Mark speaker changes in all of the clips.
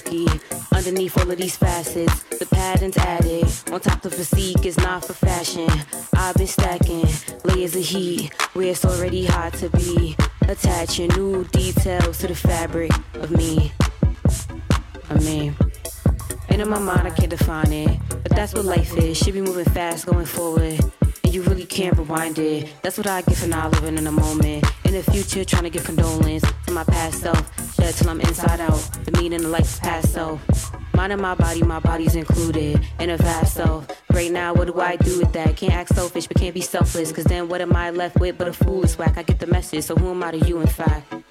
Speaker 1: quirky. Underneath all of these facets, the patterns added. On top of the physique is not for fashion. I've been stacking layers of heat where it's already hot to be. Attaching new details to the fabric of me. I mean, ain't in my mind, I can't define it. But that's what life is. Should be moving fast going forward And you really can't rewind it. That's what I get for not living in the moment. In the future, trying to give condolence to my past self. Shed till I'm inside out. The meaning of life's past self. In my body, my body's included in a vast self. Right now, what do I do with that? Can't act selfish, but can't be selfless. Cause then what am I left with but a foolish whack? I get the message, so who am I to you, in fact?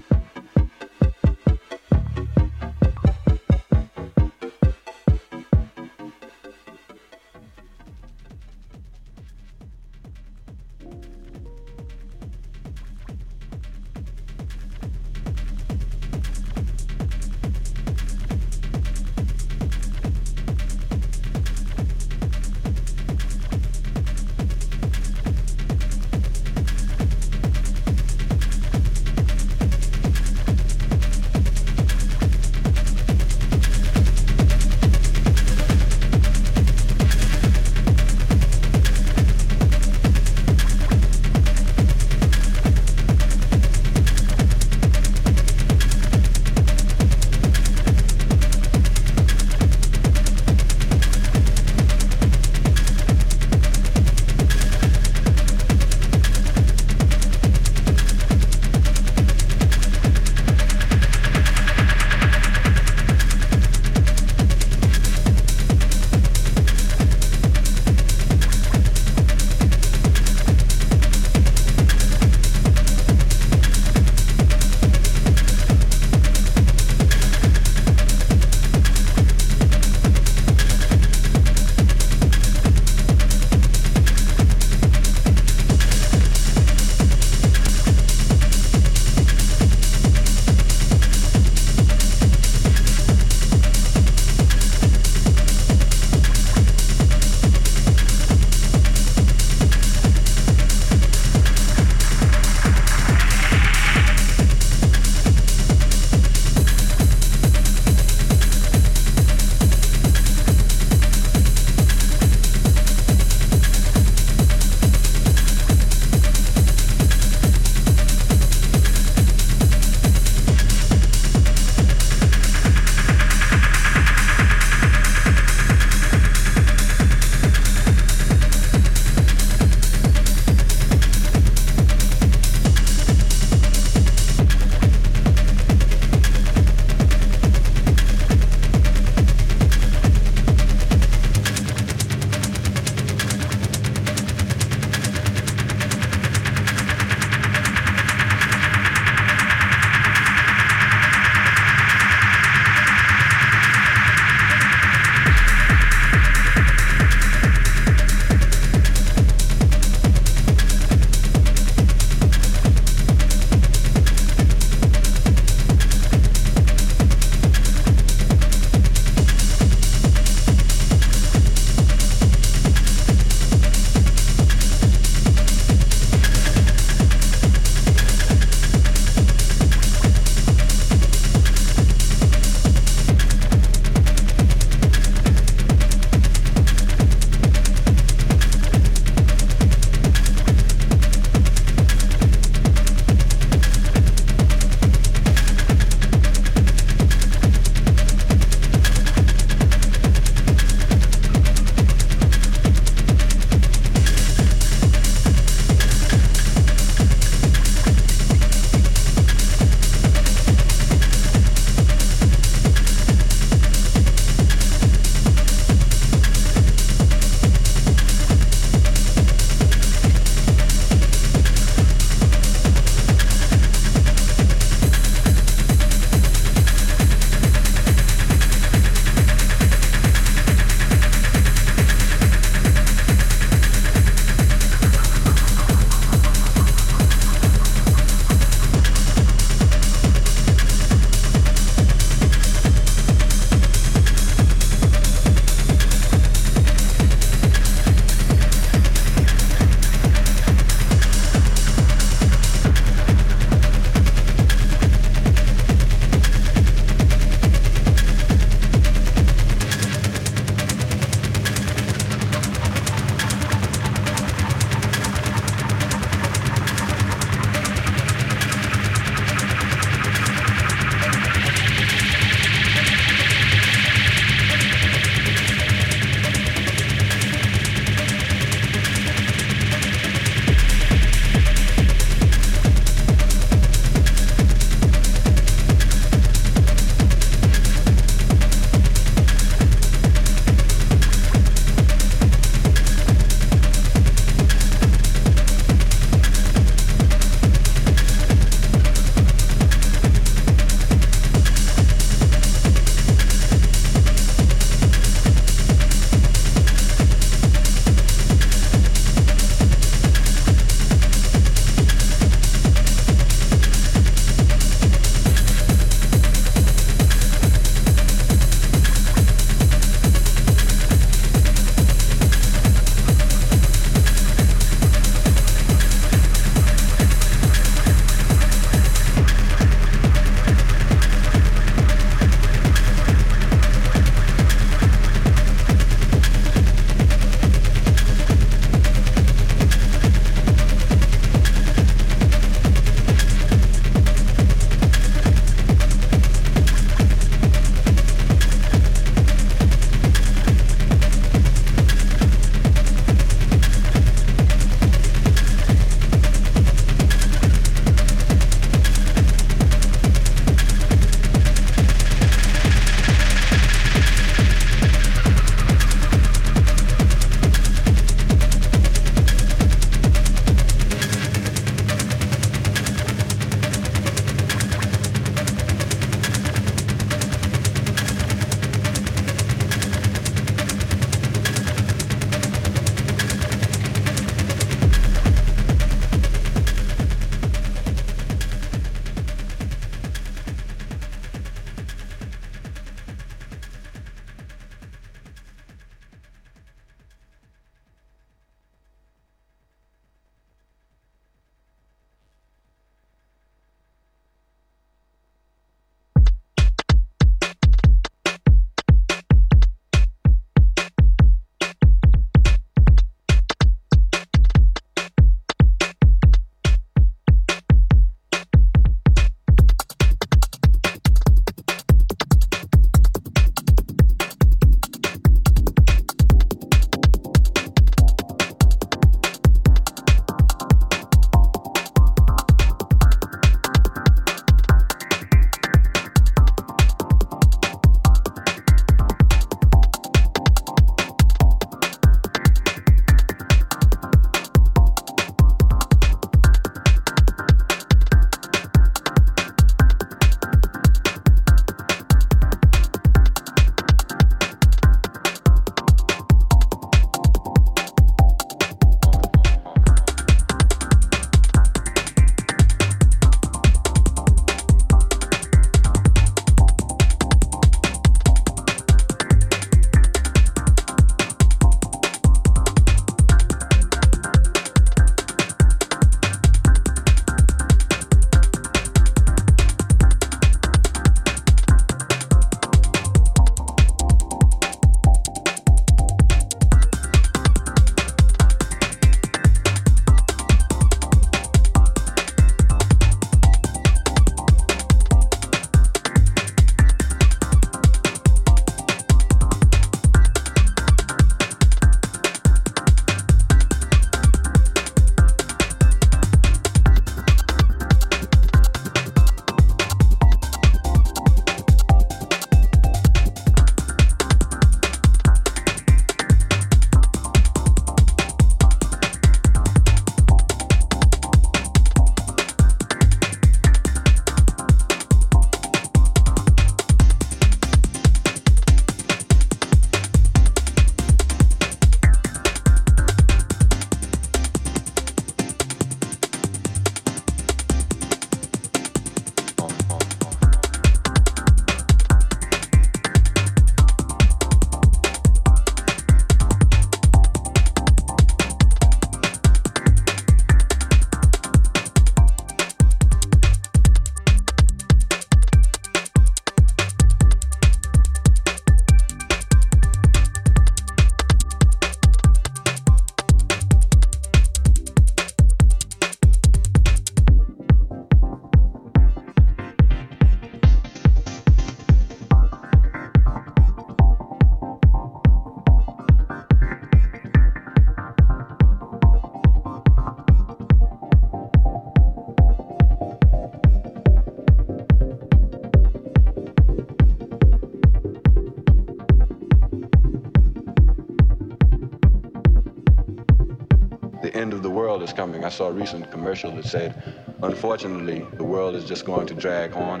Speaker 2: Is coming. I saw a recent commercial that said, unfortunately, the world is just going to drag on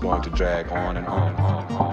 Speaker 2: going to drag on and on and on.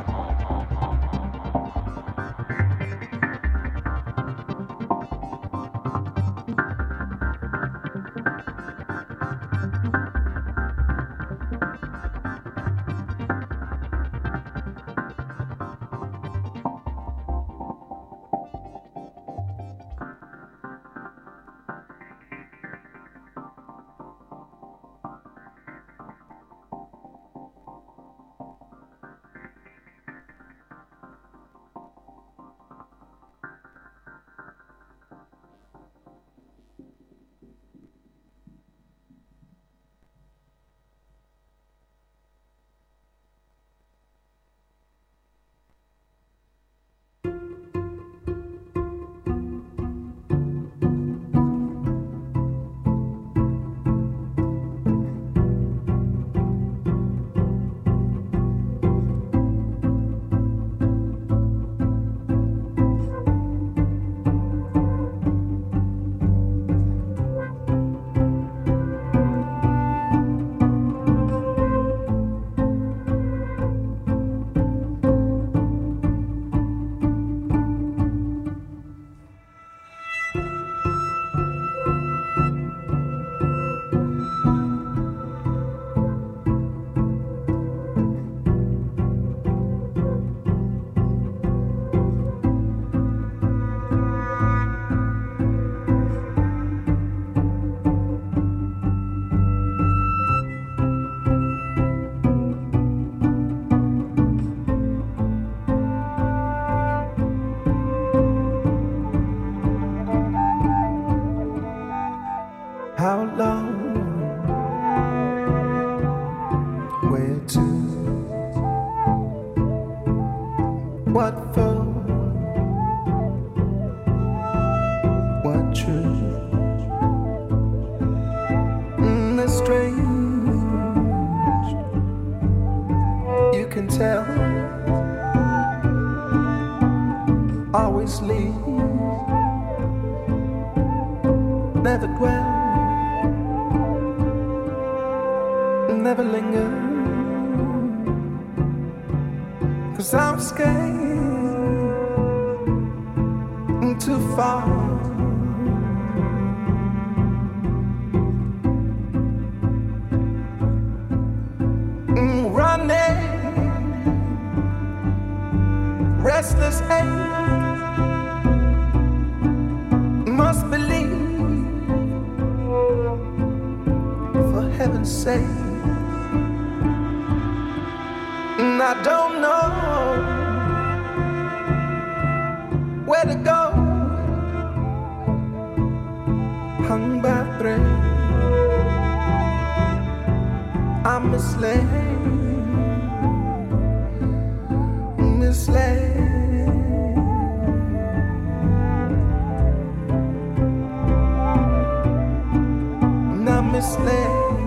Speaker 3: promised.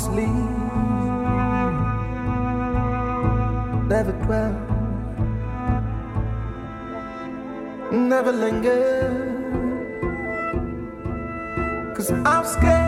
Speaker 3: sleep. Never dwell, never linger. Cause I'm scared.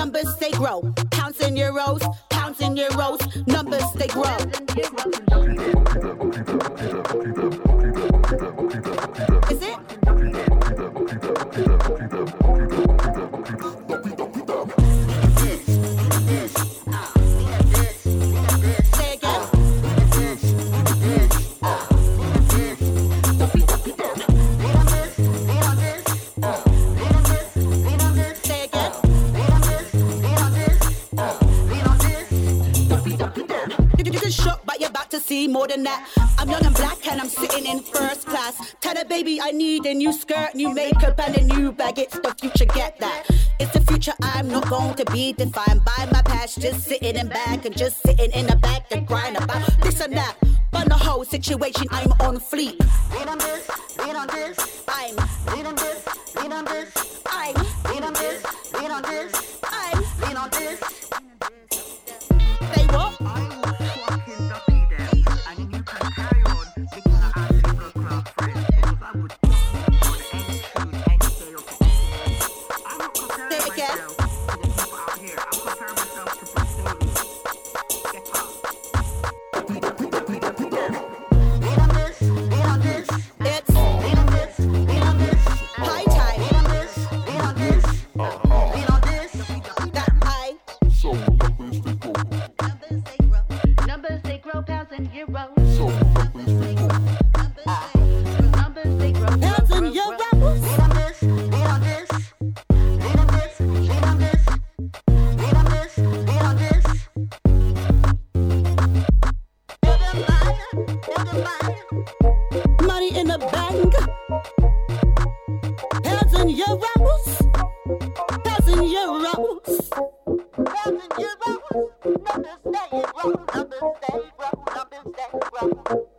Speaker 3: numbers they grow. Pounds and euros, in your euros, numbers they grow. more than that. I'm young and black and I'm sitting in first class. Tell a baby, I need a new skirt, new makeup, and a new bag. It's the future, get that. It's the future, I'm not
Speaker 4: going to
Speaker 5: be defined by my past. Just sitting in back and just sitting in the back and grind about this and that. But the whole situation, I'm on fleek. Lean on this, lean on this. I'm lean on this, lean on this. I'm lean on this, lean on this. the bank. Thousand euros. Thousand euros. Thousand euros. Wrong. Wrong. Wrong.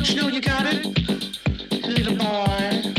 Speaker 5: Don't you know you got it? Little boy,